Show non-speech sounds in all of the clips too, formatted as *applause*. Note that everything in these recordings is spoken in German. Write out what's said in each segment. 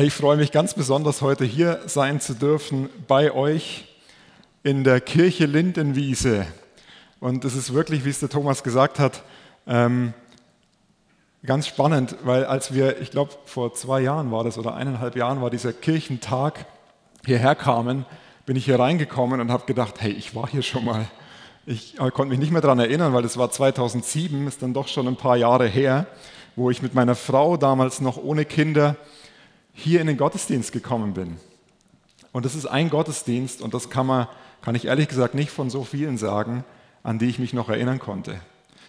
Ich freue mich ganz besonders, heute hier sein zu dürfen bei euch in der Kirche Lindenwiese. Und es ist wirklich, wie es der Thomas gesagt hat, ähm, ganz spannend, weil als wir, ich glaube, vor zwei Jahren war das oder eineinhalb Jahren war dieser Kirchentag hierher kamen, bin ich hier reingekommen und habe gedacht, hey, ich war hier schon mal. Ich konnte mich nicht mehr daran erinnern, weil das war 2007, ist dann doch schon ein paar Jahre her, wo ich mit meiner Frau damals noch ohne Kinder hier in den Gottesdienst gekommen bin. Und das ist ein Gottesdienst und das kann, man, kann ich ehrlich gesagt nicht von so vielen sagen, an die ich mich noch erinnern konnte.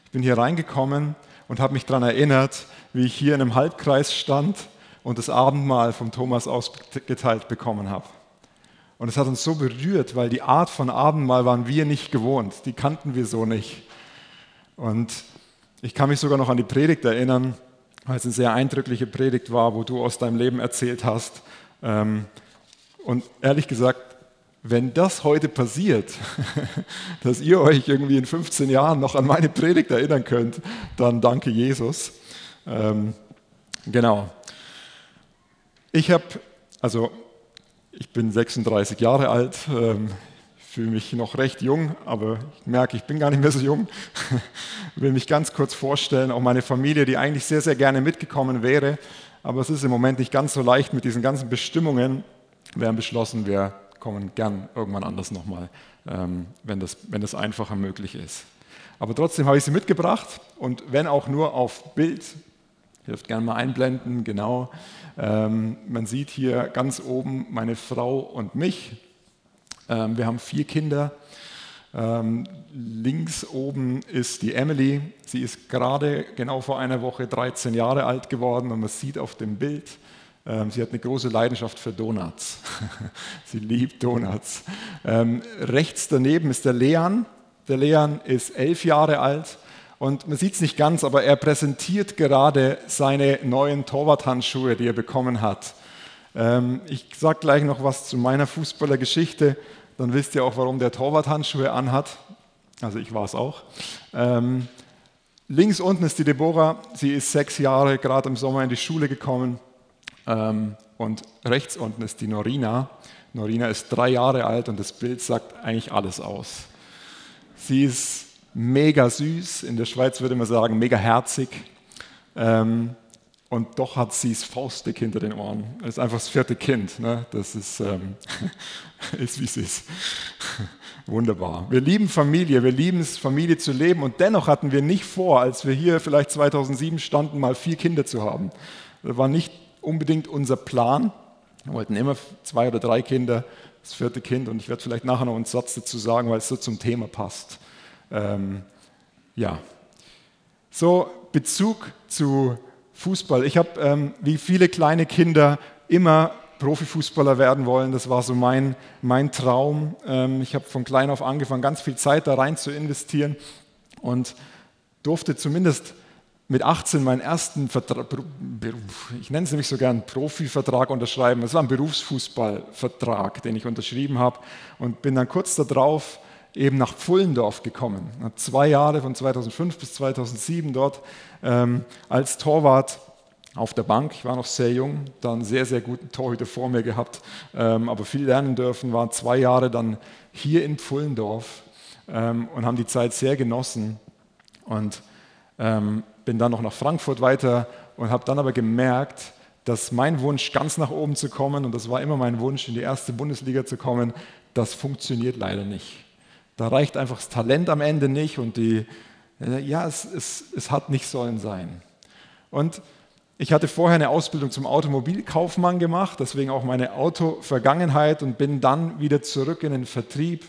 Ich bin hier reingekommen und habe mich daran erinnert, wie ich hier in einem Halbkreis stand und das Abendmahl vom Thomas ausgeteilt bekommen habe. Und es hat uns so berührt, weil die Art von Abendmahl waren wir nicht gewohnt, die kannten wir so nicht. Und ich kann mich sogar noch an die Predigt erinnern, weil es eine sehr eindrückliche Predigt war, wo du aus deinem Leben erzählt hast. Ähm, und ehrlich gesagt, wenn das heute passiert, *laughs* dass ihr euch irgendwie in 15 Jahren noch an meine Predigt erinnern könnt, dann danke Jesus. Ähm, genau. Ich habe, also ich bin 36 Jahre alt, ähm, fühle mich noch recht jung, aber ich merke, ich bin gar nicht mehr so jung. Ich *laughs* will mich ganz kurz vorstellen, auch meine Familie, die eigentlich sehr, sehr gerne mitgekommen wäre, aber es ist im Moment nicht ganz so leicht mit diesen ganzen Bestimmungen. Wir haben beschlossen, wir kommen gern irgendwann anders nochmal, ähm, wenn, das, wenn das einfacher möglich ist. Aber trotzdem habe ich sie mitgebracht und wenn auch nur auf Bild, dürft gerne mal einblenden, genau. Ähm, man sieht hier ganz oben meine Frau und mich. Ähm, wir haben vier Kinder. Ähm, links oben ist die Emily. Sie ist gerade genau vor einer Woche 13 Jahre alt geworden und man sieht auf dem Bild, ähm, sie hat eine große Leidenschaft für Donuts. *laughs* sie liebt Donuts. rechts daneben ist der Leon. Der Leon ist elf Jahre alt und man sieht es nicht ganz, aber er präsentiert gerade seine neuen Torwarthandschuhe, die er bekommen hat. ich sage gleich noch was zu meiner Fußballergeschichte dann wisst ihr auch, warum der Torwart Handschuhe anhat. Also ich war es auch. Ähm, links unten ist die Deborah. Sie ist sechs Jahre gerade im Sommer in die Schule gekommen. Ähm, und rechts unten ist die Norina. Norina ist drei Jahre alt und das Bild sagt eigentlich alles aus. Sie ist mega süß, in der Schweiz würde man sagen mega herzig. Ähm, und doch hat sie es faustdick hinter den Ohren. Das ist einfach das vierte Kind. Ne? Das ist, ähm, *laughs* ist, wie es ist. *laughs* Wunderbar. Wir lieben Familie, wir lieben es, Familie zu leben. Und dennoch hatten wir nicht vor, als wir hier vielleicht 2007 standen, mal vier Kinder zu haben. Das war nicht unbedingt unser Plan. Wir wollten immer zwei oder drei Kinder, das vierte Kind. Und ich werde vielleicht nachher noch einen Satz dazu sagen, weil es so zum Thema passt. Ähm, ja. So, Bezug zu Fußball. Ich habe, ähm, wie viele kleine Kinder, immer Profifußballer werden wollen. Das war so mein, mein Traum. Ähm, ich habe von klein auf angefangen, ganz viel Zeit da rein zu investieren und durfte zumindest mit 18 meinen ersten Vertrag, ich nenne es nämlich so gern Profivertrag unterschreiben. Das war ein Berufsfußballvertrag, den ich unterschrieben habe und bin dann kurz darauf eben nach Pfullendorf gekommen. Zwei Jahre von 2005 bis 2007 dort ähm, als Torwart auf der Bank. Ich war noch sehr jung, dann sehr, sehr guten Torhüter vor mir gehabt, ähm, aber viel lernen dürfen, waren zwei Jahre dann hier in Pfullendorf ähm, und haben die Zeit sehr genossen und ähm, bin dann noch nach Frankfurt weiter und habe dann aber gemerkt, dass mein Wunsch, ganz nach oben zu kommen, und das war immer mein Wunsch, in die erste Bundesliga zu kommen, das funktioniert leider nicht. Da reicht einfach das Talent am Ende nicht und die, ja, es, es, es hat nicht sollen sein. Und ich hatte vorher eine Ausbildung zum Automobilkaufmann gemacht, deswegen auch meine Autovergangenheit und bin dann wieder zurück in den Vertrieb.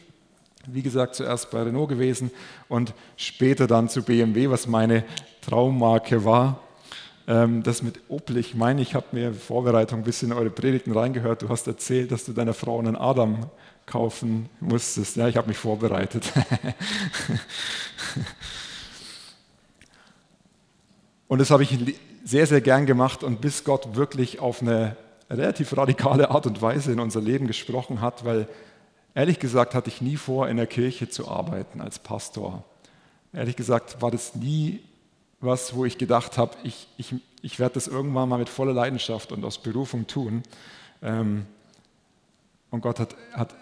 Wie gesagt, zuerst bei Renault gewesen und später dann zu BMW, was meine Traummarke war. Ähm, das mit Opel, ich meine, ich habe mir in Vorbereitung ein bisschen in eure Predigten reingehört. Du hast erzählt, dass du deiner Frau einen Adam kaufen musstest. Ja, ich habe mich vorbereitet. *laughs* und das habe ich sehr, sehr gern gemacht und bis Gott wirklich auf eine relativ radikale Art und Weise in unser Leben gesprochen hat, weil ehrlich gesagt hatte ich nie vor, in der Kirche zu arbeiten als Pastor. Ehrlich gesagt war das nie was, wo ich gedacht habe, ich, ich, ich werde das irgendwann mal mit voller Leidenschaft und aus Berufung tun. Ähm, und Gott hat, hat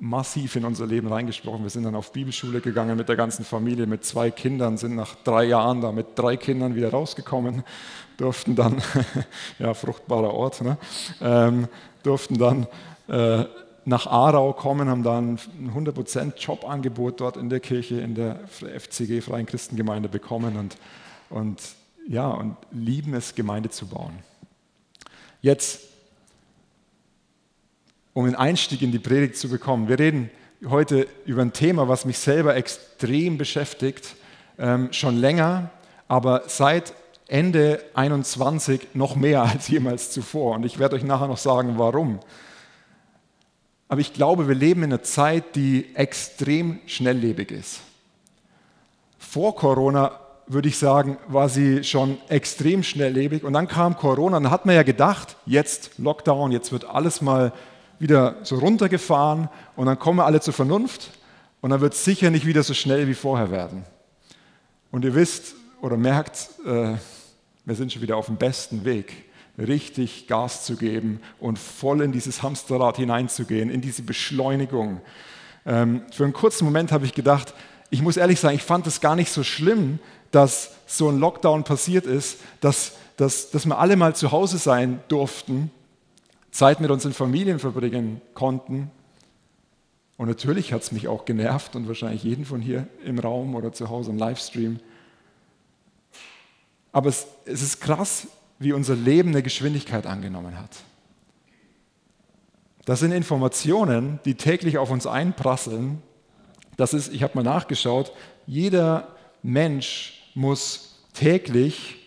massiv in unser Leben reingesprochen. Wir sind dann auf Bibelschule gegangen mit der ganzen Familie, mit zwei Kindern, sind nach drei Jahren da mit drei Kindern wieder rausgekommen, *laughs* durften dann, *laughs* ja, fruchtbarer Ort, ne? ähm, durften dann äh, nach Aarau kommen, haben dann ein 100% Jobangebot dort in der Kirche, in der FCG, Freien Christengemeinde bekommen und, und, ja, und lieben es, Gemeinde zu bauen. Jetzt um einen Einstieg in die Predigt zu bekommen. Wir reden heute über ein Thema, was mich selber extrem beschäftigt, ähm, schon länger, aber seit Ende 21 noch mehr *laughs* als jemals zuvor. Und ich werde euch nachher noch sagen, warum. Aber ich glaube, wir leben in einer Zeit, die extrem schnelllebig ist. Vor Corona würde ich sagen, war sie schon extrem schnelllebig. Und dann kam Corona, und dann hat man ja gedacht, jetzt Lockdown, jetzt wird alles mal wieder so runtergefahren und dann kommen alle zur Vernunft und dann wird es sicher nicht wieder so schnell wie vorher werden. Und ihr wisst oder merkt, äh, wir sind schon wieder auf dem besten Weg, richtig Gas zu geben und voll in dieses Hamsterrad hineinzugehen, in diese Beschleunigung. Ähm, für einen kurzen Moment habe ich gedacht, ich muss ehrlich sagen, ich fand es gar nicht so schlimm, dass so ein Lockdown passiert ist, dass, dass, dass wir alle mal zu Hause sein durften Zeit mit unseren Familien verbringen konnten. Und natürlich hat es mich auch genervt und wahrscheinlich jeden von hier im Raum oder zu Hause im Livestream. Aber es, es ist krass, wie unser Leben eine Geschwindigkeit angenommen hat. Das sind Informationen, die täglich auf uns einprasseln. Das ist, ich habe mal nachgeschaut, jeder Mensch muss täglich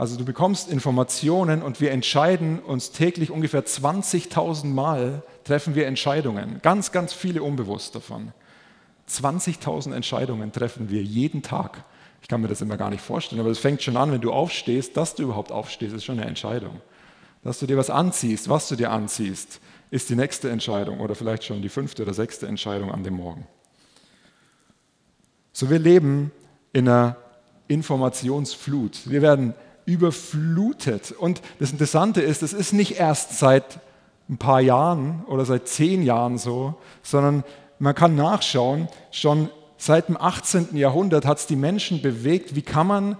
also du bekommst Informationen und wir entscheiden uns täglich ungefähr 20.000 Mal, treffen wir Entscheidungen. Ganz, ganz viele unbewusst davon. 20.000 Entscheidungen treffen wir jeden Tag. Ich kann mir das immer gar nicht vorstellen, aber es fängt schon an, wenn du aufstehst, dass du überhaupt aufstehst, ist schon eine Entscheidung. Dass du dir was anziehst, was du dir anziehst, ist die nächste Entscheidung oder vielleicht schon die fünfte oder sechste Entscheidung an dem Morgen. So, wir leben in einer Informationsflut. Wir werden überflutet. Und das Interessante ist, es ist nicht erst seit ein paar Jahren oder seit zehn Jahren so, sondern man kann nachschauen, schon seit dem 18. Jahrhundert hat es die Menschen bewegt, wie kann man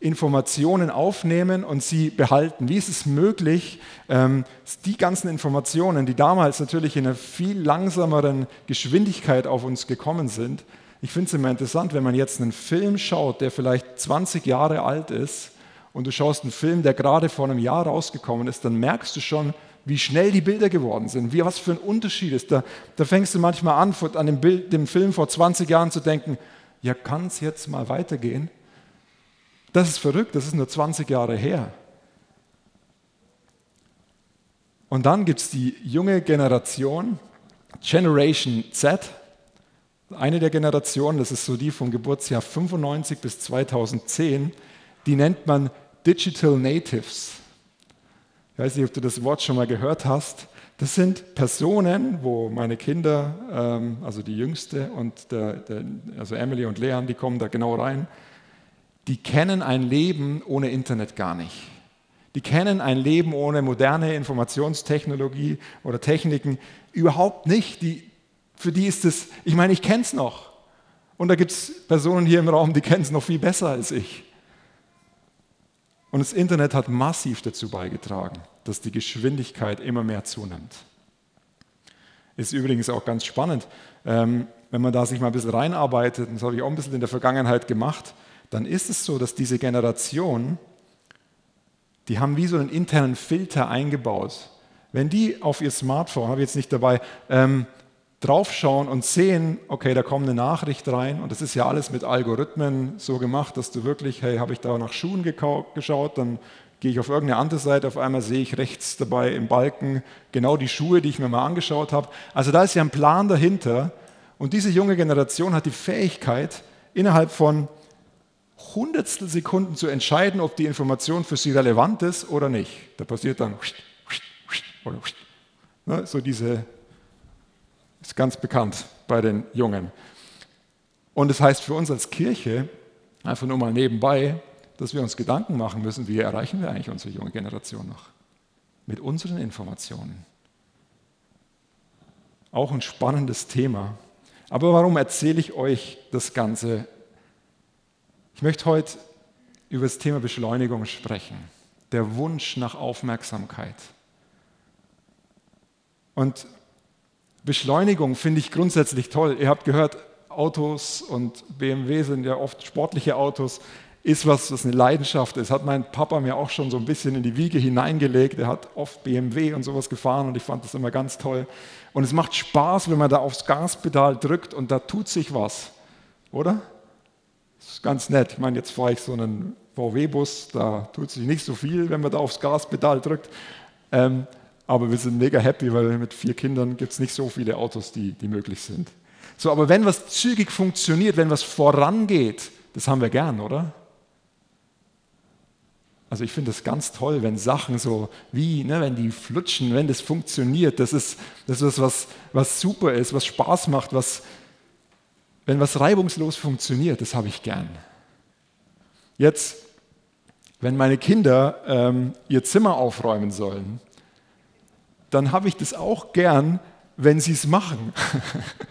Informationen aufnehmen und sie behalten. Wie ist es möglich, ähm, die ganzen Informationen, die damals natürlich in einer viel langsameren Geschwindigkeit auf uns gekommen sind, ich finde es immer interessant, wenn man jetzt einen Film schaut, der vielleicht 20 Jahre alt ist, und du schaust einen Film, der gerade vor einem Jahr rausgekommen ist, dann merkst du schon, wie schnell die Bilder geworden sind, wie, was für ein Unterschied ist. Da, da fängst du manchmal an, an dem, Bild, dem Film vor 20 Jahren zu denken, ja, kann es jetzt mal weitergehen? Das ist verrückt, das ist nur 20 Jahre her. Und dann gibt es die junge Generation, Generation Z, eine der Generationen, das ist so die vom Geburtsjahr 95 bis 2010, die nennt man Digital Natives. Ich weiß nicht, ob du das Wort schon mal gehört hast. Das sind Personen, wo meine Kinder, ähm, also die Jüngste und der, der, also Emily und Leon, die kommen da genau rein, die kennen ein Leben ohne Internet gar nicht. Die kennen ein Leben ohne moderne Informationstechnologie oder Techniken überhaupt nicht. Die, für die ist es, ich meine, ich kenne es noch. Und da gibt es Personen hier im Raum, die kennen es noch viel besser als ich. Und das Internet hat massiv dazu beigetragen, dass die Geschwindigkeit immer mehr zunimmt. Ist übrigens auch ganz spannend, ähm, wenn man da sich mal ein bisschen reinarbeitet, und das habe ich auch ein bisschen in der Vergangenheit gemacht, dann ist es so, dass diese Generation, die haben wie so einen internen Filter eingebaut. Wenn die auf ihr Smartphone, habe ich jetzt nicht dabei, ähm, draufschauen und sehen, okay, da kommt eine Nachricht rein und das ist ja alles mit Algorithmen so gemacht, dass du wirklich, hey, habe ich da nach Schuhen geschaut, dann gehe ich auf irgendeine andere Seite, auf einmal sehe ich rechts dabei im Balken genau die Schuhe, die ich mir mal angeschaut habe. Also da ist ja ein Plan dahinter und diese junge Generation hat die Fähigkeit, innerhalb von Hundertstel Sekunden zu entscheiden, ob die Information für sie relevant ist oder nicht. Da passiert dann ne, so diese ist ganz bekannt bei den Jungen. Und das heißt für uns als Kirche, einfach nur mal nebenbei, dass wir uns Gedanken machen müssen, wie erreichen wir eigentlich unsere junge Generation noch? Mit unseren Informationen. Auch ein spannendes Thema. Aber warum erzähle ich euch das Ganze? Ich möchte heute über das Thema Beschleunigung sprechen. Der Wunsch nach Aufmerksamkeit. Und Beschleunigung finde ich grundsätzlich toll. Ihr habt gehört, Autos und BMW sind ja oft sportliche Autos, ist was, was eine Leidenschaft ist. Hat mein Papa mir auch schon so ein bisschen in die Wiege hineingelegt. Er hat oft BMW und sowas gefahren und ich fand das immer ganz toll. Und es macht Spaß, wenn man da aufs Gaspedal drückt und da tut sich was, oder? Das ist ganz nett. Ich meine, jetzt fahre ich so einen VW-Bus, da tut sich nicht so viel, wenn man da aufs Gaspedal drückt. Ähm, aber wir sind mega happy, weil mit vier Kindern gibt es nicht so viele Autos, die, die möglich sind. So, aber wenn was zügig funktioniert, wenn was vorangeht, das haben wir gern, oder? Also ich finde es ganz toll, wenn Sachen so wie, ne, wenn die flutschen, wenn das funktioniert, das ist, das ist was, was super ist, was Spaß macht, was, wenn was reibungslos funktioniert, das habe ich gern. Jetzt, wenn meine Kinder ähm, ihr Zimmer aufräumen sollen, dann habe ich das auch gern, wenn sie es machen.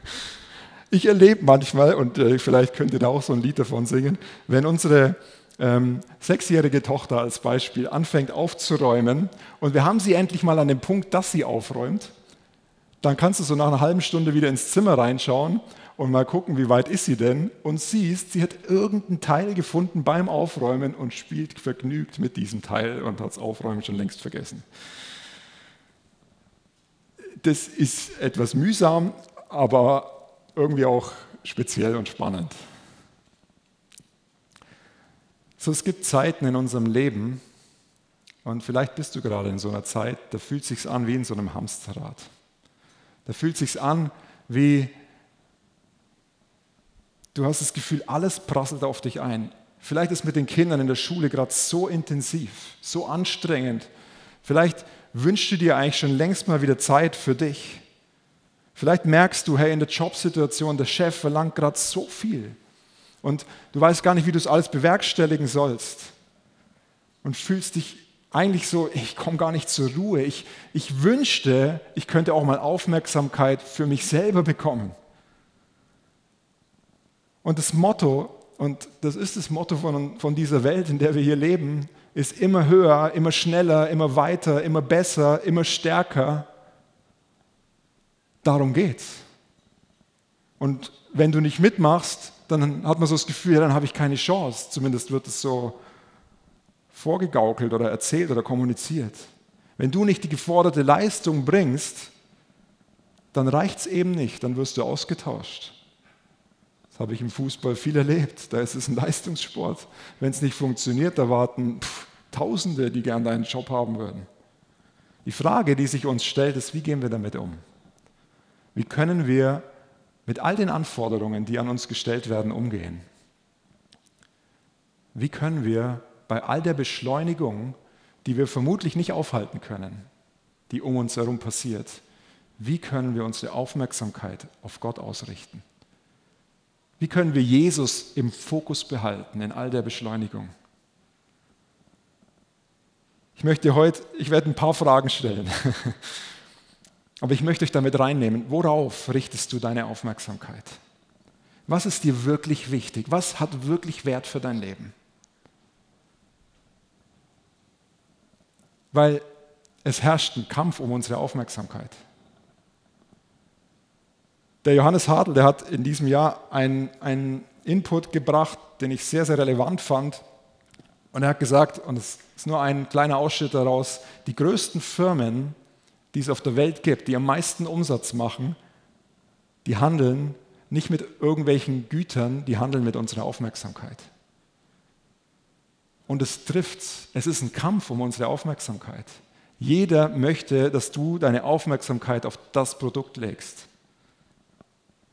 *laughs* ich erlebe manchmal, und äh, vielleicht könnt ihr da auch so ein Lied davon singen, wenn unsere ähm, sechsjährige Tochter als Beispiel anfängt aufzuräumen und wir haben sie endlich mal an dem Punkt, dass sie aufräumt, dann kannst du so nach einer halben Stunde wieder ins Zimmer reinschauen und mal gucken, wie weit ist sie denn und siehst, sie hat irgendein Teil gefunden beim Aufräumen und spielt vergnügt mit diesem Teil und hat das Aufräumen schon längst vergessen. Das ist etwas mühsam, aber irgendwie auch speziell und spannend. So, es gibt Zeiten in unserem Leben, und vielleicht bist du gerade in so einer Zeit, da fühlt es sich an wie in so einem Hamsterrad. Da fühlt es sich an wie, du hast das Gefühl, alles prasselt auf dich ein. Vielleicht ist mit den Kindern in der Schule gerade so intensiv, so anstrengend. Vielleicht wünschst du dir eigentlich schon längst mal wieder Zeit für dich. Vielleicht merkst du, hey, in der Jobsituation, der Chef verlangt gerade so viel. Und du weißt gar nicht, wie du es alles bewerkstelligen sollst. Und fühlst dich eigentlich so, ich komme gar nicht zur Ruhe. Ich, ich wünschte, ich könnte auch mal Aufmerksamkeit für mich selber bekommen. Und das Motto, und das ist das Motto von, von dieser Welt, in der wir hier leben, ist immer höher, immer schneller, immer weiter, immer besser, immer stärker. Darum geht's. Und wenn du nicht mitmachst, dann hat man so das Gefühl, ja, dann habe ich keine Chance. Zumindest wird es so vorgegaukelt oder erzählt oder kommuniziert. Wenn du nicht die geforderte Leistung bringst, dann reicht es eben nicht, dann wirst du ausgetauscht. Habe ich im Fußball viel erlebt. Da ist es ein Leistungssport. Wenn es nicht funktioniert, da warten pff, Tausende, die gern deinen Job haben würden. Die Frage, die sich uns stellt, ist, wie gehen wir damit um? Wie können wir mit all den Anforderungen, die an uns gestellt werden, umgehen? Wie können wir bei all der Beschleunigung, die wir vermutlich nicht aufhalten können, die um uns herum passiert, wie können wir unsere Aufmerksamkeit auf Gott ausrichten? Wie können wir Jesus im Fokus behalten in all der Beschleunigung? Ich möchte heute, ich werde ein paar Fragen stellen. *laughs* Aber ich möchte euch damit reinnehmen, worauf richtest du deine Aufmerksamkeit? Was ist dir wirklich wichtig? Was hat wirklich Wert für dein Leben? Weil es herrscht ein Kampf um unsere Aufmerksamkeit. Der Johannes Hartl, der hat in diesem Jahr einen Input gebracht, den ich sehr, sehr relevant fand. Und er hat gesagt, und es ist nur ein kleiner Ausschnitt daraus, die größten Firmen die es auf der Welt gibt, die am meisten Umsatz machen, die handeln nicht mit irgendwelchen Gütern, die handeln mit unserer Aufmerksamkeit. Und es trifft, es ist ein Kampf um unsere Aufmerksamkeit. Jeder möchte, dass du deine Aufmerksamkeit auf das Produkt legst.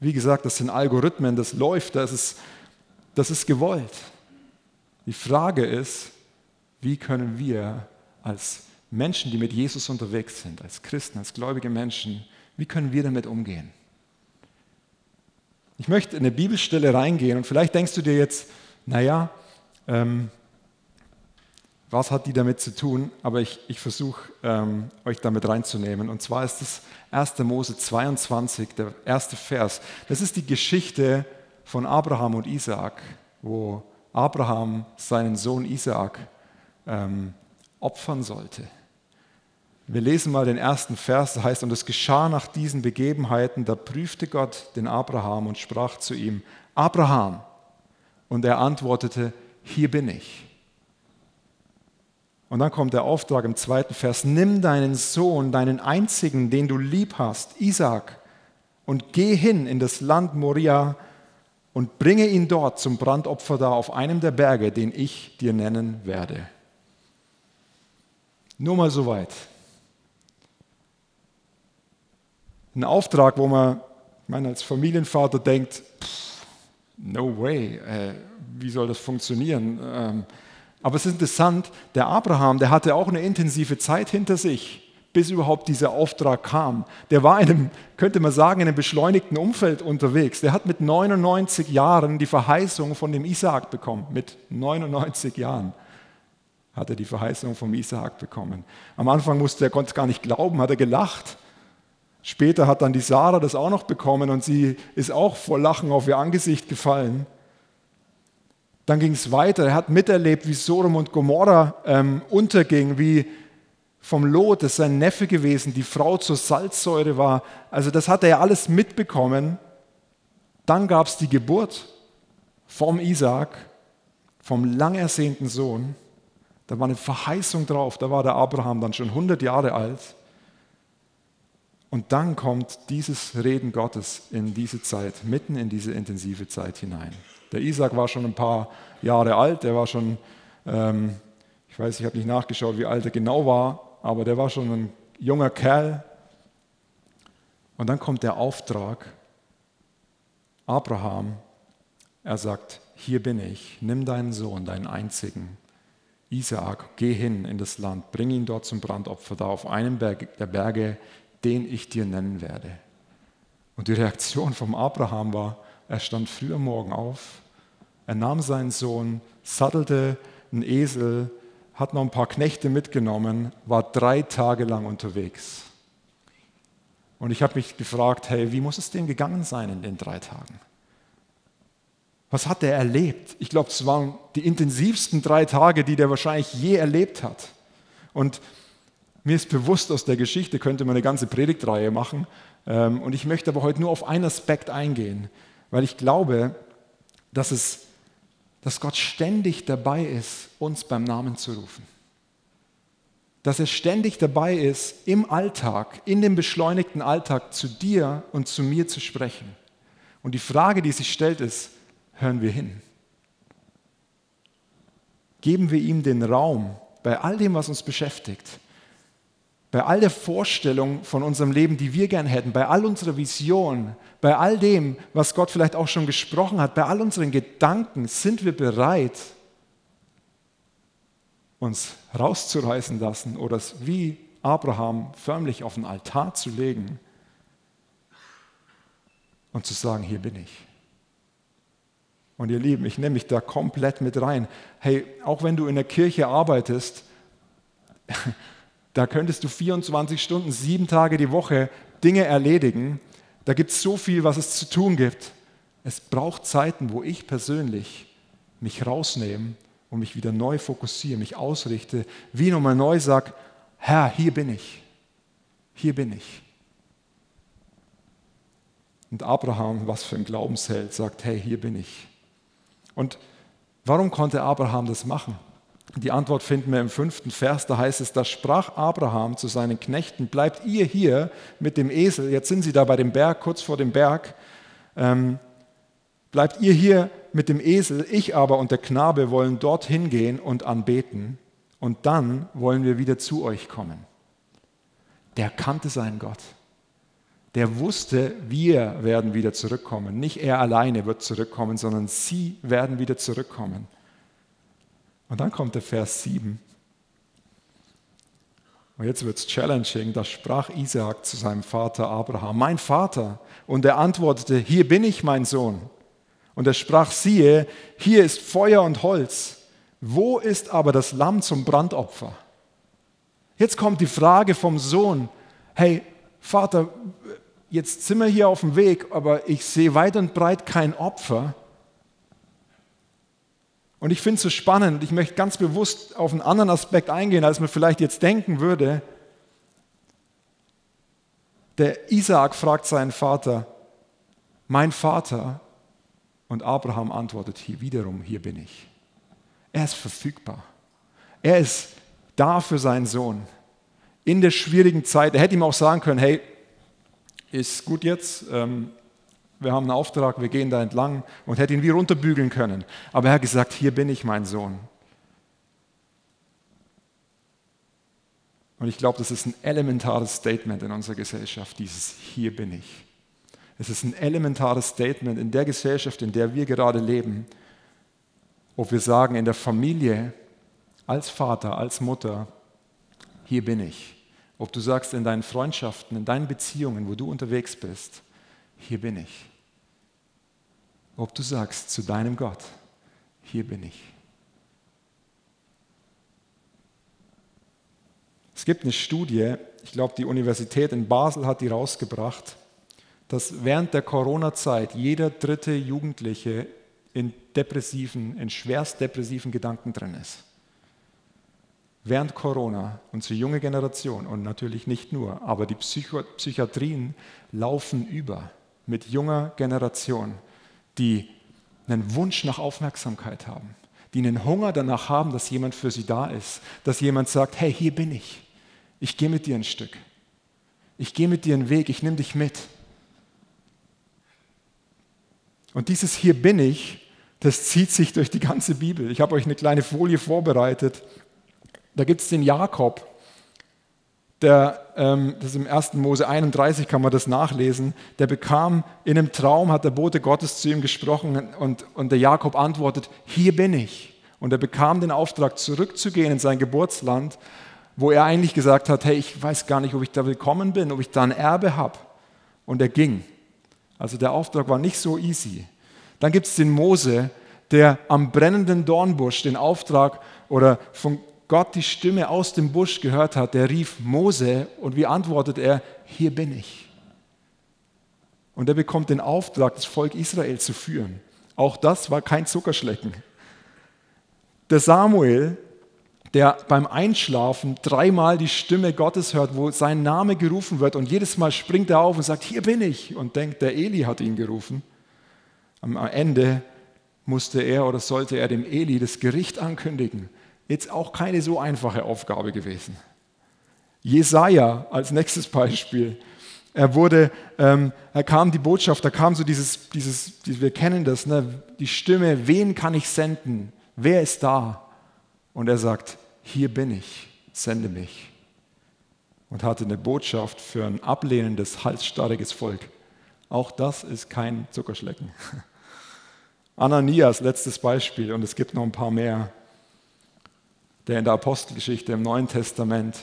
Wie gesagt, das sind Algorithmen, das läuft, das ist, das ist gewollt. Die Frage ist, wie können wir als Menschen, die mit Jesus unterwegs sind, als Christen, als gläubige Menschen, wie können wir damit umgehen? Ich möchte in eine Bibelstelle reingehen und vielleicht denkst du dir jetzt, naja, ähm, was hat die damit zu tun? Aber ich, ich versuche ähm, euch damit reinzunehmen. Und zwar ist es 1. Mose 22, der erste Vers. Das ist die Geschichte von Abraham und Isaak, wo Abraham seinen Sohn Isaak ähm, opfern sollte. Wir lesen mal den ersten Vers, da heißt, und es geschah nach diesen Begebenheiten, da prüfte Gott den Abraham und sprach zu ihm, Abraham. Und er antwortete, hier bin ich. Und dann kommt der Auftrag im zweiten Vers, nimm deinen Sohn, deinen einzigen, den du lieb hast, Isaac, und geh hin in das Land Moria und bringe ihn dort zum Brandopfer da auf einem der Berge, den ich dir nennen werde. Nur mal so weit. Ein Auftrag, wo man, ich meine, als Familienvater denkt, pff, no way, äh, wie soll das funktionieren? Ähm, aber es ist interessant, der Abraham, der hatte auch eine intensive Zeit hinter sich, bis überhaupt dieser Auftrag kam. Der war in einem, könnte man sagen, in einem beschleunigten Umfeld unterwegs. Der hat mit 99 Jahren die Verheißung von dem Isaak bekommen. Mit 99 Jahren hat er die Verheißung vom Isaak bekommen. Am Anfang musste er, konnte gar nicht glauben, hat er gelacht. Später hat dann die Sarah das auch noch bekommen und sie ist auch vor Lachen auf ihr Angesicht gefallen. Dann ging es weiter. Er hat miterlebt, wie Sodom und Gomorra ähm, unterging, wie vom Lot, das ist sein Neffe gewesen, die Frau zur Salzsäure war. Also das hat er ja alles mitbekommen. Dann gab es die Geburt vom Isaak, vom lang ersehnten Sohn. Da war eine Verheißung drauf. Da war der Abraham dann schon 100 Jahre alt. Und dann kommt dieses Reden Gottes in diese Zeit, mitten in diese intensive Zeit hinein. Der Isaac war schon ein paar Jahre alt, der war schon, ähm, ich weiß, ich habe nicht nachgeschaut, wie alt er genau war, aber der war schon ein junger Kerl. Und dann kommt der Auftrag, Abraham, er sagt, hier bin ich, nimm deinen Sohn, deinen einzigen, Isaak, geh hin in das Land, bring ihn dort zum Brandopfer da auf einem Berg, der Berge, den ich dir nennen werde. Und die Reaktion vom Abraham war, er stand früh am Morgen auf, er nahm seinen Sohn, sattelte einen Esel, hat noch ein paar Knechte mitgenommen, war drei Tage lang unterwegs. Und ich habe mich gefragt, hey, wie muss es dem gegangen sein in den drei Tagen? Was hat er erlebt? Ich glaube, es waren die intensivsten drei Tage, die der wahrscheinlich je erlebt hat. Und mir ist bewusst, aus der Geschichte könnte man eine ganze Predigtreihe machen. Ähm, und ich möchte aber heute nur auf einen Aspekt eingehen, weil ich glaube, dass, es, dass Gott ständig dabei ist, uns beim Namen zu rufen. Dass er ständig dabei ist, im Alltag, in dem beschleunigten Alltag zu dir und zu mir zu sprechen. Und die Frage, die sich stellt, ist, hören wir hin? Geben wir ihm den Raum bei all dem, was uns beschäftigt? Bei all der Vorstellung von unserem Leben, die wir gern hätten, bei all unserer Vision, bei all dem, was Gott vielleicht auch schon gesprochen hat, bei all unseren Gedanken, sind wir bereit, uns rauszureißen lassen oder es wie Abraham förmlich auf den Altar zu legen und zu sagen, hier bin ich. Und ihr Lieben, ich nehme mich da komplett mit rein. Hey, auch wenn du in der Kirche arbeitest, da könntest du 24 Stunden, sieben Tage die Woche Dinge erledigen. Da gibt es so viel, was es zu tun gibt. Es braucht Zeiten, wo ich persönlich mich rausnehme und mich wieder neu fokussiere, mich ausrichte, wie nochmal neu sage, Herr, hier bin ich, hier bin ich. Und Abraham, was für ein Glaubensheld, sagt, hey, hier bin ich. Und warum konnte Abraham das machen? Die Antwort finden wir im fünften Vers, da heißt es, da sprach Abraham zu seinen Knechten, bleibt ihr hier mit dem Esel, jetzt sind sie da bei dem Berg, kurz vor dem Berg, ähm, bleibt ihr hier mit dem Esel, ich aber und der Knabe wollen dorthin gehen und anbeten und dann wollen wir wieder zu euch kommen. Der kannte seinen Gott. Der wusste, wir werden wieder zurückkommen. Nicht er alleine wird zurückkommen, sondern sie werden wieder zurückkommen. Und dann kommt der Vers 7. Und jetzt wird es challenging. Da sprach Isaak zu seinem Vater Abraham, mein Vater. Und er antwortete, hier bin ich, mein Sohn. Und er sprach, siehe, hier ist Feuer und Holz. Wo ist aber das Lamm zum Brandopfer? Jetzt kommt die Frage vom Sohn, hey Vater, jetzt sind wir hier auf dem Weg, aber ich sehe weit und breit kein Opfer. Und ich finde es so spannend, ich möchte ganz bewusst auf einen anderen Aspekt eingehen, als man vielleicht jetzt denken würde. Der Isaak fragt seinen Vater, mein Vater, und Abraham antwortet hier wiederum, hier bin ich. Er ist verfügbar. Er ist da für seinen Sohn. In der schwierigen Zeit. Er hätte ihm auch sagen können, hey, ist gut jetzt, ähm, wir haben einen Auftrag, wir gehen da entlang und hätte ihn wie runterbügeln können. Aber er hat gesagt, hier bin ich, mein Sohn. Und ich glaube, das ist ein elementares Statement in unserer Gesellschaft, dieses Hier bin ich. Es ist ein elementares Statement in der Gesellschaft, in der wir gerade leben, ob wir sagen, in der Familie, als Vater, als Mutter, hier bin ich. Ob du sagst, in deinen Freundschaften, in deinen Beziehungen, wo du unterwegs bist, hier bin ich. Ob du sagst zu deinem Gott, hier bin ich. Es gibt eine Studie, ich glaube, die Universität in Basel hat die rausgebracht, dass während der Corona-Zeit jeder dritte Jugendliche in depressiven, in schwerst depressiven Gedanken drin ist. Während Corona, unsere junge Generation und natürlich nicht nur, aber die Psycho Psychiatrien laufen über mit junger Generation, die einen Wunsch nach Aufmerksamkeit haben, die einen Hunger danach haben, dass jemand für sie da ist, dass jemand sagt, hey, hier bin ich, ich gehe mit dir ein Stück, ich gehe mit dir einen Weg, ich nehme dich mit. Und dieses Hier bin ich, das zieht sich durch die ganze Bibel. Ich habe euch eine kleine Folie vorbereitet. Da gibt es den Jakob, der, ähm, das ist im 1. Mose 31 kann man das nachlesen, der bekam in einem Traum, hat der Bote Gottes zu ihm gesprochen und, und der Jakob antwortet, hier bin ich. Und er bekam den Auftrag, zurückzugehen in sein Geburtsland, wo er eigentlich gesagt hat, hey, ich weiß gar nicht, ob ich da willkommen bin, ob ich da ein Erbe habe. Und er ging. Also der Auftrag war nicht so easy. Dann gibt es den Mose, der am brennenden Dornbusch den Auftrag oder von Gott die Stimme aus dem Busch gehört hat, der rief Mose und wie antwortet er, hier bin ich. Und er bekommt den Auftrag, das Volk Israel zu führen. Auch das war kein Zuckerschlecken. Der Samuel, der beim Einschlafen dreimal die Stimme Gottes hört, wo sein Name gerufen wird und jedes Mal springt er auf und sagt, hier bin ich und denkt, der Eli hat ihn gerufen. Am Ende musste er oder sollte er dem Eli das Gericht ankündigen. Jetzt auch keine so einfache Aufgabe gewesen. Jesaja als nächstes Beispiel. Er wurde, ähm, er kam die Botschaft, da kam so dieses, dieses, dieses wir kennen das, ne? die Stimme, wen kann ich senden? Wer ist da? Und er sagt, hier bin ich, sende mich. Und hatte eine Botschaft für ein ablehnendes, halsstarriges Volk. Auch das ist kein Zuckerschlecken. *laughs* Ananias, letztes Beispiel, und es gibt noch ein paar mehr, der in der Apostelgeschichte im Neuen Testament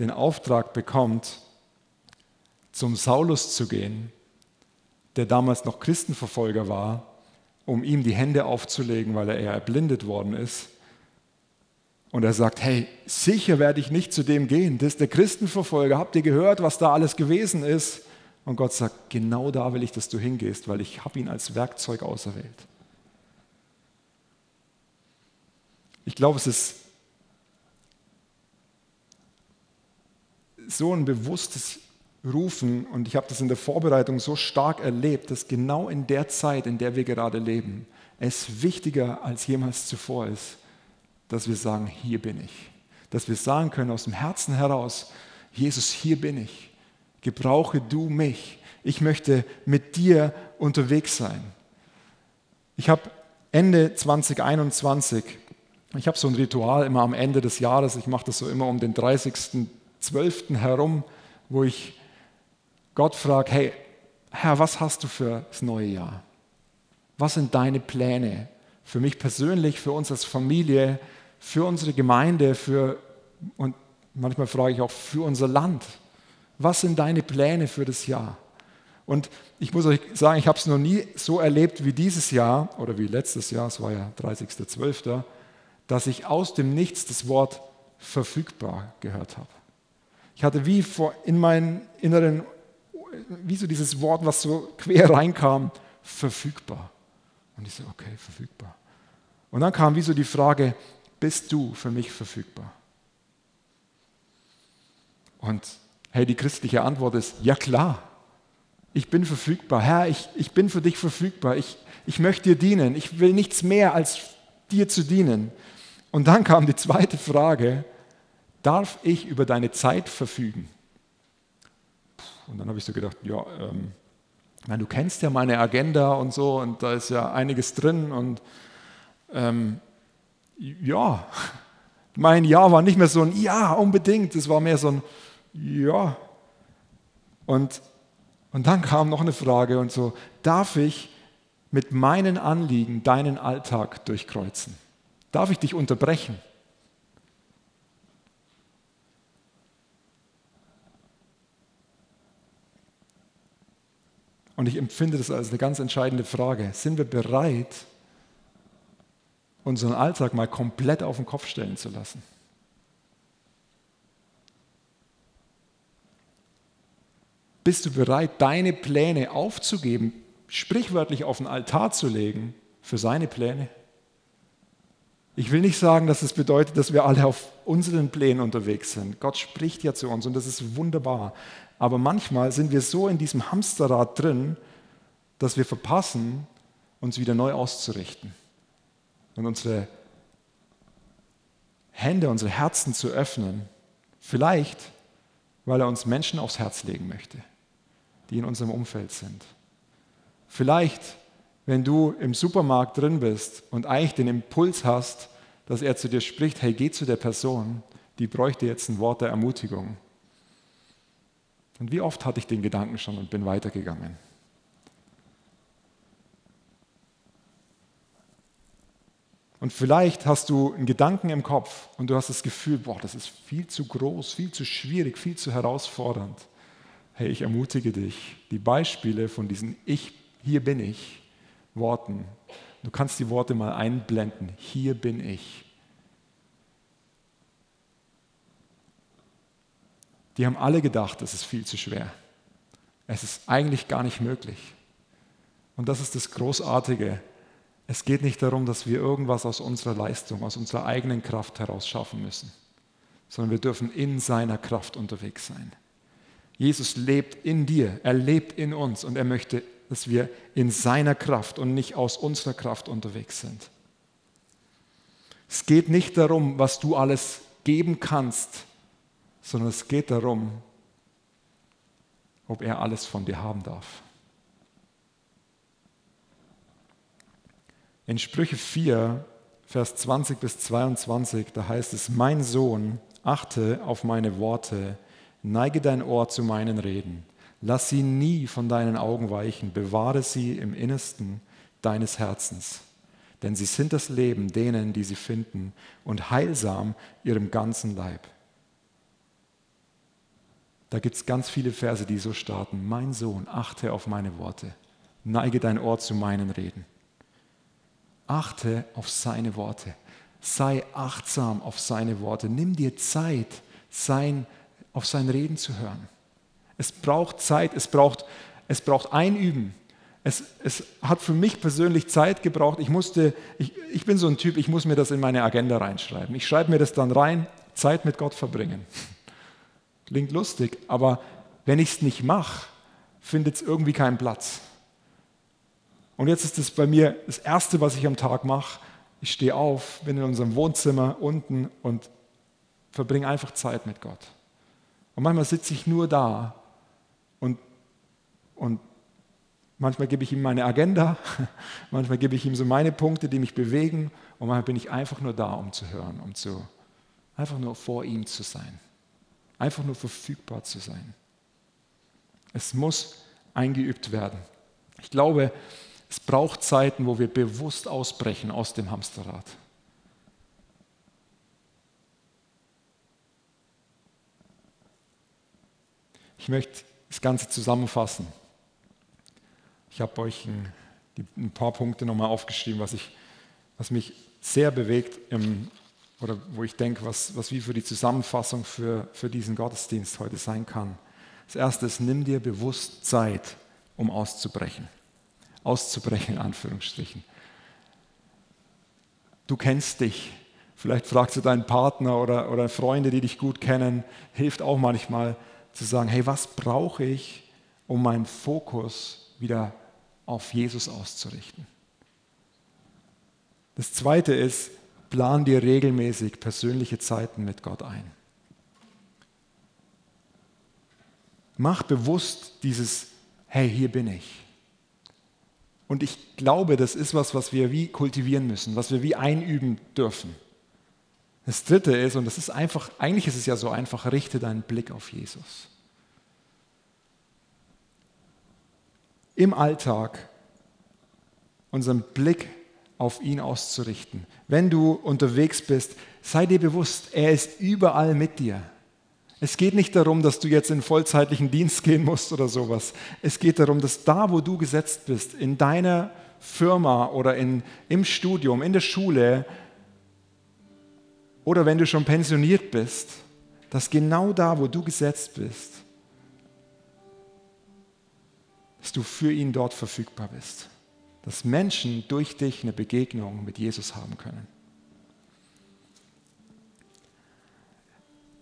den Auftrag bekommt, zum Saulus zu gehen, der damals noch Christenverfolger war, um ihm die Hände aufzulegen, weil er eher erblindet worden ist. Und er sagt, hey, sicher werde ich nicht zu dem gehen. Das ist der Christenverfolger. Habt ihr gehört, was da alles gewesen ist? Und Gott sagt, genau da will ich, dass du hingehst, weil ich habe ihn als Werkzeug auserwählt. Ich glaube, es ist so ein bewusstes Rufen und ich habe das in der Vorbereitung so stark erlebt, dass genau in der Zeit, in der wir gerade leben, es wichtiger als jemals zuvor ist, dass wir sagen, hier bin ich. Dass wir sagen können aus dem Herzen heraus, Jesus, hier bin ich gebrauche du mich. Ich möchte mit dir unterwegs sein. Ich habe Ende 2021, ich habe so ein Ritual immer am Ende des Jahres, ich mache das so immer um den 30.12. herum, wo ich Gott frage, hey, Herr, was hast du für das neue Jahr? Was sind deine Pläne für mich persönlich, für uns als Familie, für unsere Gemeinde, für, und manchmal frage ich auch für unser Land? Was sind deine Pläne für das Jahr? Und ich muss euch sagen, ich habe es noch nie so erlebt wie dieses Jahr oder wie letztes Jahr, es war ja 30.12., dass ich aus dem Nichts das Wort verfügbar gehört habe. Ich hatte wie vor in meinen inneren, wie so dieses Wort, was so quer reinkam, verfügbar. Und ich so, okay, verfügbar. Und dann kam wie so die Frage, bist du für mich verfügbar? Und hey, die christliche Antwort ist, ja klar, ich bin verfügbar. Herr, ich, ich bin für dich verfügbar. Ich, ich möchte dir dienen. Ich will nichts mehr als dir zu dienen. Und dann kam die zweite Frage, darf ich über deine Zeit verfügen? Und dann habe ich so gedacht, ja, ähm, meine, du kennst ja meine Agenda und so und da ist ja einiges drin und ähm, ja, mein Ja war nicht mehr so ein Ja, unbedingt, es war mehr so ein Ja. Und, und dann kam noch eine Frage und so, darf ich mit meinen Anliegen deinen Alltag durchkreuzen? Darf ich dich unterbrechen? Und ich empfinde das als eine ganz entscheidende Frage. Sind wir bereit, unseren Alltag mal komplett auf den Kopf stellen zu lassen? Bist du bereit, deine Pläne aufzugeben, sprichwörtlich auf den Altar zu legen für seine Pläne? Ich will nicht sagen, dass es bedeutet, dass wir alle auf unseren Plänen unterwegs sind. Gott spricht ja zu uns und das ist wunderbar. Aber manchmal sind wir so in diesem Hamsterrad drin, dass wir verpassen, uns wieder neu auszurichten und unsere Hände, unsere Herzen zu öffnen. Vielleicht, weil er uns Menschen aufs Herz legen möchte, die in unserem Umfeld sind. Vielleicht, wenn du im Supermarkt drin bist und eigentlich den Impuls hast, dass er zu dir spricht, hey, geh zu der Person, die bräuchte jetzt ein Wort der Ermutigung. Und wie oft hatte ich den Gedanken schon und bin weitergegangen. Und vielleicht hast du einen Gedanken im Kopf und du hast das Gefühl, boah, das ist viel zu groß, viel zu schwierig, viel zu herausfordernd. Hey, ich ermutige dich, die Beispiele von diesen Ich, hier bin ich Worten, du kannst die Worte mal einblenden, hier bin ich. Die haben alle gedacht, es ist viel zu schwer. Es ist eigentlich gar nicht möglich. Und das ist das Großartige. Es geht nicht darum, dass wir irgendwas aus unserer Leistung, aus unserer eigenen Kraft heraus schaffen müssen, sondern wir dürfen in seiner Kraft unterwegs sein. Jesus lebt in dir, er lebt in uns und er möchte, dass wir in seiner Kraft und nicht aus unserer Kraft unterwegs sind. Es geht nicht darum, was du alles geben kannst, sondern es geht darum, ob er alles von dir haben darf. In Sprüche 4, Vers 20 bis 22, da heißt es, mein Sohn, achte auf meine Worte, neige dein Ohr zu meinen Reden, lass sie nie von deinen Augen weichen, bewahre sie im Innersten deines Herzens, denn sie sind das Leben denen, die sie finden, und heilsam ihrem ganzen Leib. Da gibt es ganz viele Verse, die so starten. Mein Sohn, achte auf meine Worte. Neige dein Ohr zu meinen Reden. Achte auf seine Worte. Sei achtsam auf seine Worte. Nimm dir Zeit, sein, auf sein Reden zu hören. Es braucht Zeit, es braucht, es braucht Einüben. Es, es hat für mich persönlich Zeit gebraucht. Ich, musste, ich, ich bin so ein Typ, ich muss mir das in meine Agenda reinschreiben. Ich schreibe mir das dann rein, Zeit mit Gott verbringen. Klingt lustig, aber wenn ich es nicht mache, findet es irgendwie keinen Platz. Und jetzt ist es bei mir das Erste, was ich am Tag mache. Ich stehe auf, bin in unserem Wohnzimmer unten und verbringe einfach Zeit mit Gott. Und manchmal sitze ich nur da und, und manchmal gebe ich ihm meine Agenda, *laughs* manchmal gebe ich ihm so meine Punkte, die mich bewegen und manchmal bin ich einfach nur da, um zu hören, um zu, einfach nur vor ihm zu sein. Einfach nur verfügbar zu sein. Es muss eingeübt werden. Ich glaube, es braucht Zeiten, wo wir bewusst ausbrechen aus dem Hamsterrad. Ich möchte das Ganze zusammenfassen. Ich habe euch ein, ein paar Punkte nochmal aufgeschrieben, was ich was mich sehr bewegt im, oder wo ich denke, was, was wie für die Zusammenfassung für, für diesen Gottesdienst heute sein kann. Das erste ist, nimm dir bewusst Zeit, um auszubrechen. Auszubrechen in Anführungsstrichen. Du kennst dich. Vielleicht fragst du deinen Partner oder, oder Freunde, die dich gut kennen. Hilft auch manchmal zu sagen, hey, was brauche ich, um meinen Fokus wieder auf Jesus auszurichten? Das zweite ist, plan dir regelmäßig persönliche Zeiten mit Gott ein. Mach bewusst dieses, hey, hier bin ich. Und ich glaube, das ist was, was wir wie kultivieren müssen, was wir wie einüben dürfen. Das dritte ist, und das ist einfach, eigentlich ist es ja so einfach, richte deinen Blick auf Jesus. Im Alltag unseren Blick auf ihn auszurichten. Wenn du unterwegs bist, sei dir bewusst, er ist überall mit dir. Es geht nicht darum, dass du jetzt in vollzeitlichen Dienst gehen musst oder sowas. Es geht darum, dass da, wo du gesetzt bist, in deiner Firma oder in, im Studium, in der Schule oder wenn du schon pensioniert bist, dass genau da, wo du gesetzt bist, dass du für ihn dort verfügbar bist. Dass Menschen durch dich eine Begegnung mit Jesus haben können.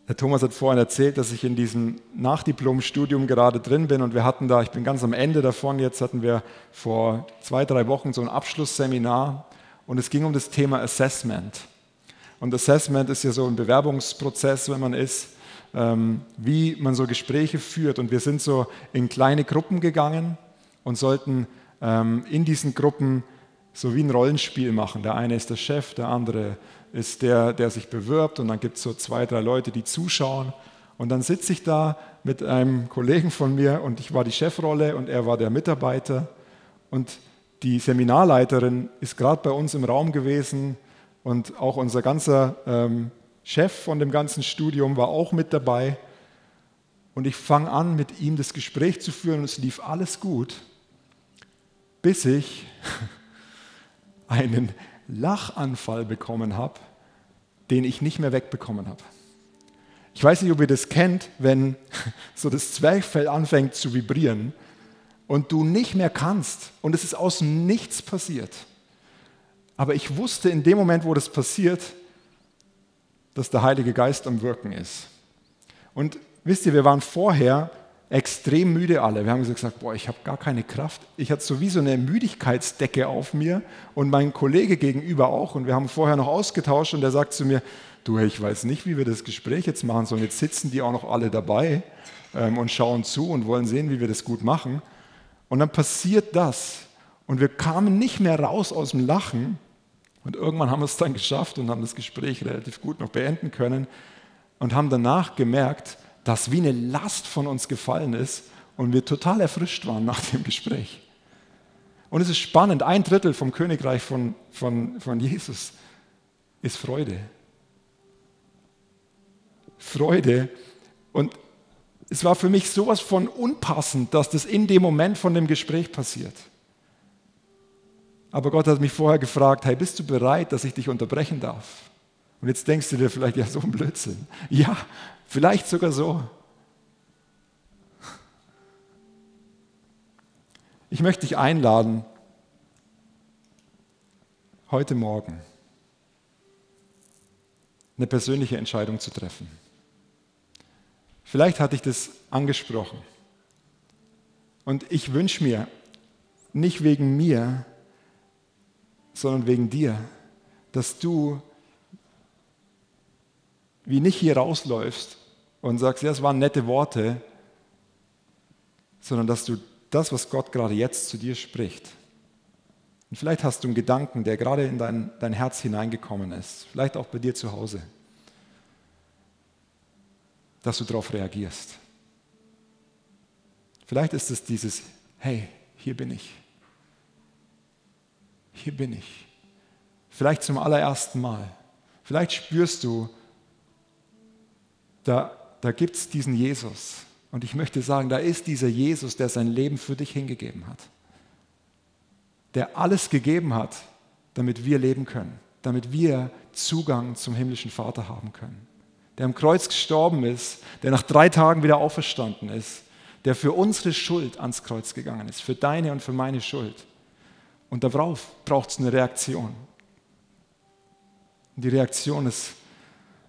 Der Thomas hat vorhin erzählt, dass ich in diesem Nachdiplom-Studium gerade drin bin und wir hatten da, ich bin ganz am Ende davon, jetzt hatten wir vor zwei, drei Wochen so ein Abschlussseminar und es ging um das Thema Assessment. Und Assessment ist ja so ein Bewerbungsprozess, wenn man ist, ähm, wie man so Gespräche führt. Und wir sind so in kleine Gruppen gegangen und sollten in diesen Gruppen so wie ein Rollenspiel machen. Der eine ist der Chef, der andere ist der, der sich bewirbt und dann gibt es so zwei, drei Leute, die zuschauen. Und dann sitze ich da mit einem Kollegen von mir und ich war die Chefrolle und er war der Mitarbeiter. Und die Seminarleiterin ist gerade bei uns im Raum gewesen und auch unser ganzer ähm, Chef von dem ganzen Studium war auch mit dabei. Und ich fange an, mit ihm das Gespräch zu führen und es lief alles gut, bis ich *laughs* einen Lachanfall bekommen habe, den ich nicht mehr wegbekommen habe. Ich weiß nicht, ob ihr das kennt, wenn *laughs* so das Zwerchfell anfängt zu vibrieren und du nicht mehr kannst und es ist aus nichts passiert. Aber ich wusste in dem Moment, wo das passiert, dass der Heilige Geist am Wirken ist. Und wisst ihr, wir waren vorher extrem müde alle. Wir haben gesagt, boah, ich habe gar keine Kraft. Ich hatte so wie so eine Müdigkeitsdecke auf mir und mein Kollege gegenüber auch. Und wir haben vorher noch ausgetauscht und der sagt zu mir, du, ich weiß nicht, wie wir das Gespräch jetzt machen sollen. Jetzt sitzen die auch noch alle dabei ähm, und schauen zu und wollen sehen, wie wir das gut machen. Und dann passiert das. Und wir kamen nicht mehr raus aus dem Lachen. Und irgendwann haben wir es dann geschafft und haben das Gespräch relativ gut noch beenden können und haben danach gemerkt, dass wie eine Last von uns gefallen ist und wir total erfrischt waren nach dem Gespräch. Und es ist spannend, ein Drittel vom Königreich von, von, von Jesus ist Freude. Freude. Und es war für mich sowas von unpassend, dass das in dem Moment von dem Gespräch passiert. Aber Gott hat mich vorher gefragt, hey, bist du bereit, dass ich dich unterbrechen darf? Und jetzt denkst du dir vielleicht, ja, so ein Blödsinn. Ja, Vielleicht sogar so. Ich möchte dich einladen, heute Morgen eine persönliche Entscheidung zu treffen. Vielleicht hatte ich das angesprochen. Und ich wünsche mir, nicht wegen mir, sondern wegen dir, dass du wie nicht hier rausläufst und sagst, ja, es waren nette Worte, sondern dass du das, was Gott gerade jetzt zu dir spricht, und vielleicht hast du einen Gedanken, der gerade in dein, dein Herz hineingekommen ist, vielleicht auch bei dir zu Hause, dass du darauf reagierst. Vielleicht ist es dieses, hey, hier bin ich. Hier bin ich. Vielleicht zum allerersten Mal. Vielleicht spürst du, da da gibt es diesen Jesus. Und ich möchte sagen, da ist dieser Jesus, der sein Leben für dich hingegeben hat. Der alles gegeben hat, damit wir leben können, damit wir Zugang zum himmlischen Vater haben können. Der am Kreuz gestorben ist, der nach drei Tagen wieder auferstanden ist, der für unsere Schuld ans Kreuz gegangen ist, für deine und für meine Schuld. Und darauf braucht es eine Reaktion. Und die Reaktion ist,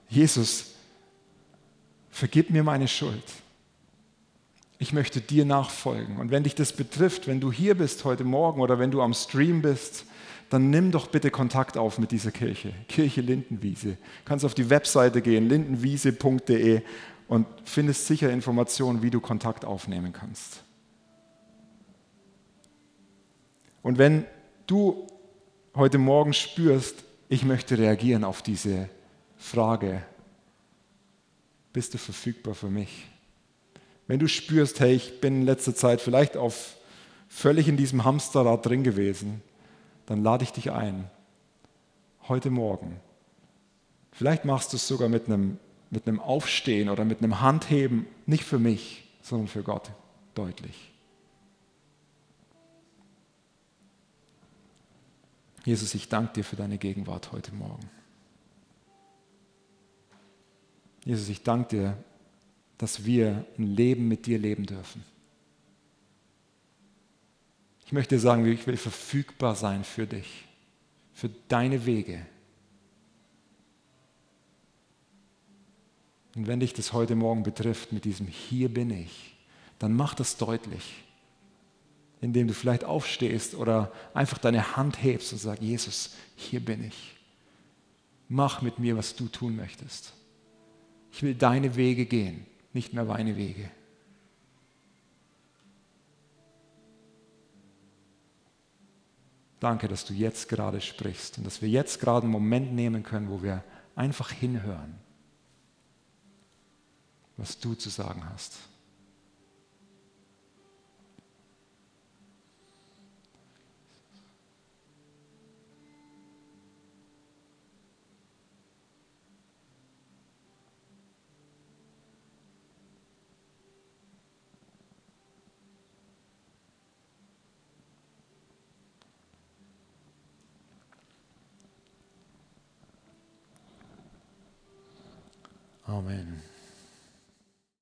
Jesus, vergib mir meine Schuld. Ich möchte dir nachfolgen. Und wenn dich das betrifft, wenn du hier bist heute Morgen oder wenn du am Stream bist, dann nimm doch bitte Kontakt auf mit dieser Kirche, Kirche Lindenwiese. Du kannst auf die Webseite gehen, lindenwiese.de und findest sicher Informationen, wie du Kontakt aufnehmen kannst. Und wenn du heute Morgen spürst, ich möchte reagieren auf diese Frage, bist du verfügbar für mich? Wenn du spürst, hey, ich bin in letzter Zeit vielleicht auf völlig in diesem Hamsterrad drin gewesen, dann lade ich dich ein, heute Morgen. Vielleicht machst du es sogar mit einem, mit einem Aufstehen oder mit einem Handheben, nicht für mich, sondern für Gott deutlich. Jesus, ich danke dir für deine Gegenwart heute Morgen. Jesus, ich danke dir, dass wir ein Leben mit dir leben dürfen. Ich möchte sagen, ich will verfügbar sein für dich, für deine Wege. Und wenn dich das heute Morgen betrifft mit diesem Hier bin ich, dann mach das deutlich, indem du vielleicht aufstehst oder einfach deine Hand hebst und sagst, Jesus, hier bin ich. Mach mit mir, was du tun möchtest. Ich will deine Wege gehen, nicht mehr meine Wege. Danke, dass du jetzt gerade sprichst und dass wir jetzt gerade einen Moment nehmen können, wo wir einfach hinhören, was du zu sagen hast. Amen.